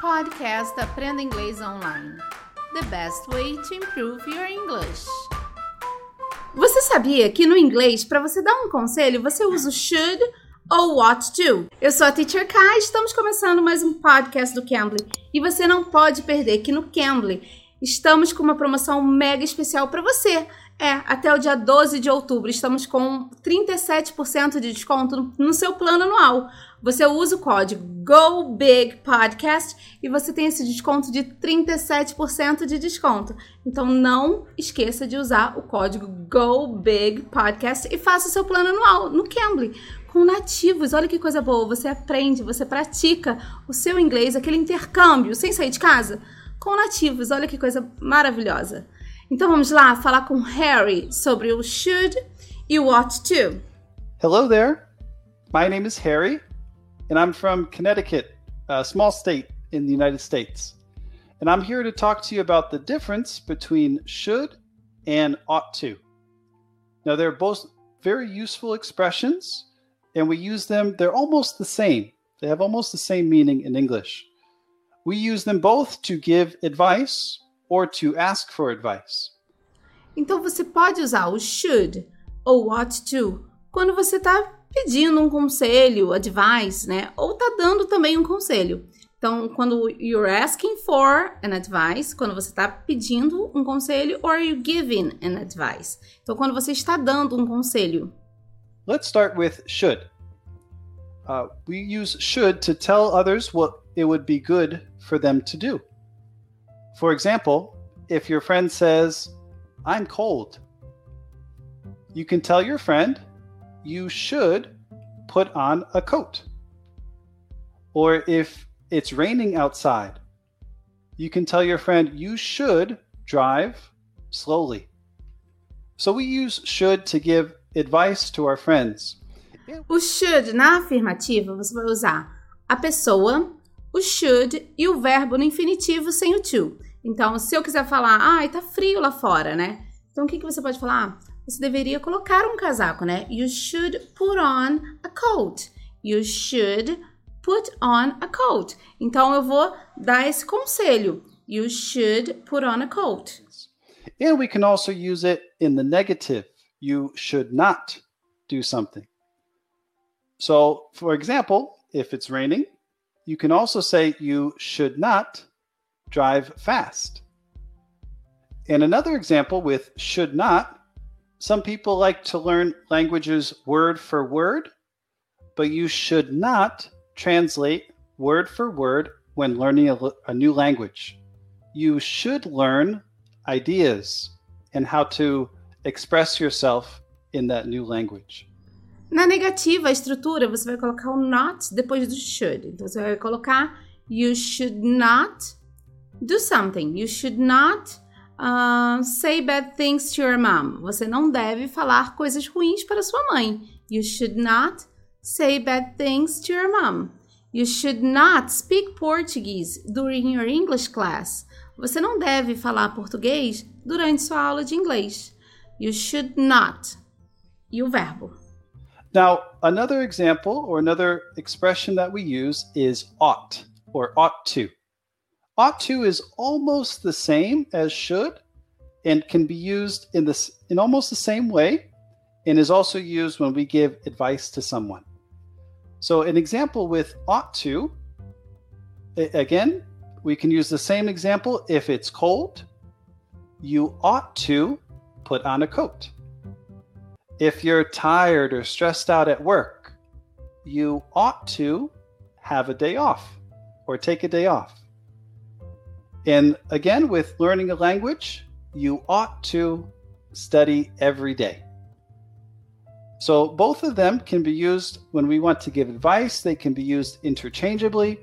Podcast Aprenda Inglês Online. The best way to improve your English. Você sabia que no inglês, para você dar um conselho, você usa o should ou what to? Eu sou a Teacher Kai, estamos começando mais um podcast do Cambly e você não pode perder que no Cambly estamos com uma promoção mega especial para você. É, até o dia 12 de outubro estamos com 37% de desconto no seu plano anual. Você usa o código GOBIGPODCAST e você tem esse desconto de 37% de desconto. Então não esqueça de usar o código GOBIGPODCAST e faça o seu plano anual no Cambly com nativos. Olha que coisa boa, você aprende, você pratica o seu inglês, aquele intercâmbio sem sair de casa com nativos. Olha que coisa maravilhosa. Então vamos lá falar com Harry sobre o should e o ought to. Hello there. My name is Harry, and I'm from Connecticut, a small state in the United States. And I'm here to talk to you about the difference between should and ought to. Now, they're both very useful expressions, and we use them, they're almost the same. They have almost the same meaning in English. We use them both to give advice or to ask for advice. Então você pode usar o should ou ought to quando você está pedindo um conselho, advice, né? Ou está dando também um conselho. Então, quando you're asking for an advice, quando você está pedindo um conselho, or you giving an advice. Então, quando você está dando um conselho. Let's start with should. Uh, we use should to tell others what it would be good for them to do. For example, if your friend says, I'm cold, you can tell your friend, you should put on a coat. Or if it's raining outside, you can tell your friend, you should drive slowly. So we use should to give advice to our friends. O should na afirmativa você vai usar a pessoa, o should e o verbo no infinitivo sem o to. Então, se eu quiser falar, ai, tá frio lá fora, né? Então, o que, que você pode falar? Você deveria colocar um casaco, né? You should put on a coat. You should put on a coat. Então, eu vou dar esse conselho. You should put on a coat. And we can also use it in the negative. You should not do something. So, for example, if it's raining, you can also say you should not drive fast. And another example with should not, some people like to learn languages word for word, but you should not translate word for word when learning a, a new language. You should learn ideas and how to express yourself in that new language. Na negativa, a estrutura, você vai colocar o not depois do should. Então, você vai colocar you should not do something. You should not uh, say bad things to your mom. Você não deve falar coisas ruins para sua mãe. You should not say bad things to your mom. You should not speak Portuguese during your English class. Você não deve falar português durante sua aula de inglês. You should not. E o verbo. Now, another example or another expression that we use is ought or ought to. Ought to is almost the same as should and can be used in this in almost the same way and is also used when we give advice to someone. So an example with ought to again, we can use the same example if it's cold, you ought to put on a coat. If you're tired or stressed out at work, you ought to have a day off or take a day off. And again, with learning a language, you ought to study every day. So both of them can be used when we want to give advice, they can be used interchangeably.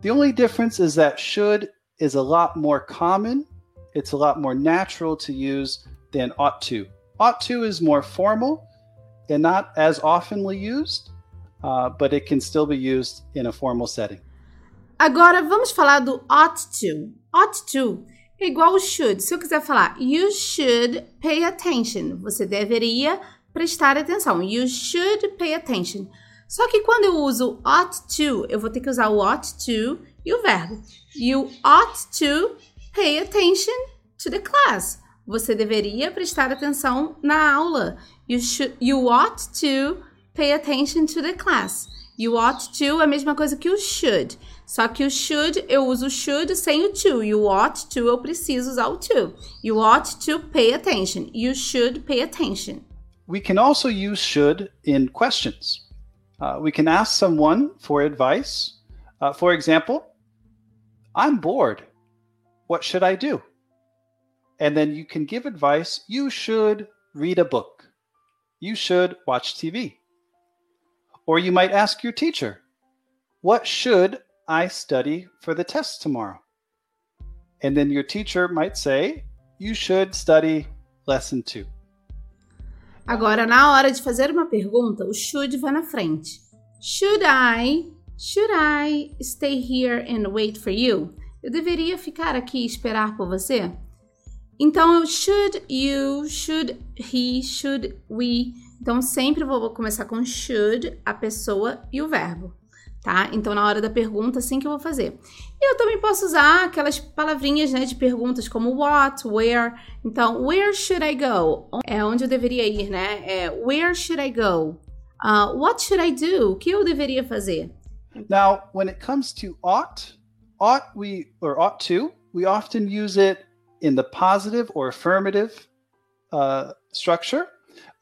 The only difference is that should is a lot more common, it's a lot more natural to use than ought to. Ought to is more formal and not as oftenly used, uh, but it can still be used in a formal setting. Agora vamos falar do ought to. Ought to é igual ao should. Se eu quiser falar you should pay attention, você deveria prestar atenção. You should pay attention. Só que quando eu uso ought to, eu vou ter que usar o ought to e o verbo. You ought to pay attention to the class. Você deveria prestar atenção na aula. You, should, you ought to pay attention to the class. You ought to é a mesma coisa que o should. Só que o should, eu uso should sem o to. You ought to, eu preciso usar o to. You ought to pay attention. You should pay attention. We can also use should in questions. Uh, we can ask someone for advice. Uh, for example, I'm bored. What should I do? And then you can give advice. You should read a book. You should watch TV. Or you might ask your teacher, What should I study for the test tomorrow? And then your teacher might say, You should study lesson two. Agora, na hora de fazer uma pergunta, o should vai na frente. Should I, should I stay here and wait for you? Eu deveria ficar aqui e esperar por você? Então, should you, should he, should we. Então, sempre vou começar com should, a pessoa e o verbo, tá? Então, na hora da pergunta, assim que eu vou fazer. E eu também posso usar aquelas palavrinhas, né, de perguntas como what, where. Então, where should I go? É onde eu deveria ir, né? É where should I go? Uh, what should I do? O que eu deveria fazer? Now, when it comes to ought, ought we or ought to, we often use it in the positive or affirmative uh, structure,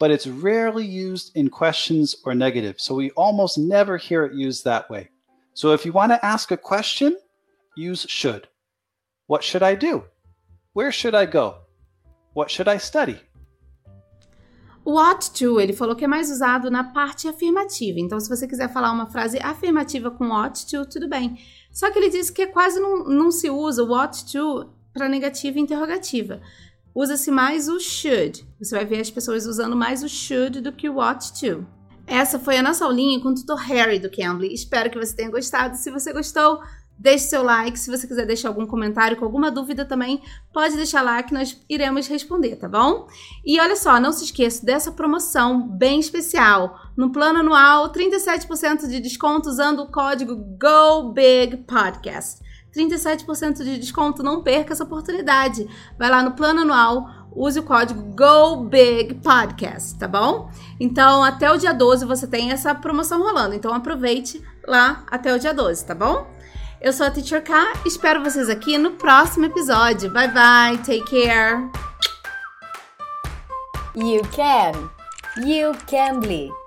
but it's rarely used in questions or negative. So we almost never hear it used that way. So if you want to ask a question, use should. What should I do? Where should I go? What should I study? O ought to, ele falou que é mais usado na parte afirmativa. Então, se você quiser falar uma frase afirmativa com ought to, tudo bem. Só que ele disse que quase não, não se usa o ought to para negativa e interrogativa. Usa-se mais o should. Você vai ver as pessoas usando mais o should do que o ought to. Essa foi a nossa aulinha com o tutor Harry do Cambly. Espero que você tenha gostado. Se você gostou, deixe seu like. Se você quiser deixar algum comentário com alguma dúvida também, pode deixar lá que nós iremos responder, tá bom? E olha só, não se esqueça dessa promoção bem especial. No plano anual, 37% de desconto usando o código GOBIGPODCAST. 37% de desconto, não perca essa oportunidade. Vai lá no plano anual, use o código GOBIGPODCAST, tá bom? Então, até o dia 12 você tem essa promoção rolando. Então, aproveite lá até o dia 12, tá bom? Eu sou a Teacher K, espero vocês aqui no próximo episódio. Bye bye, take care. You can. You can be.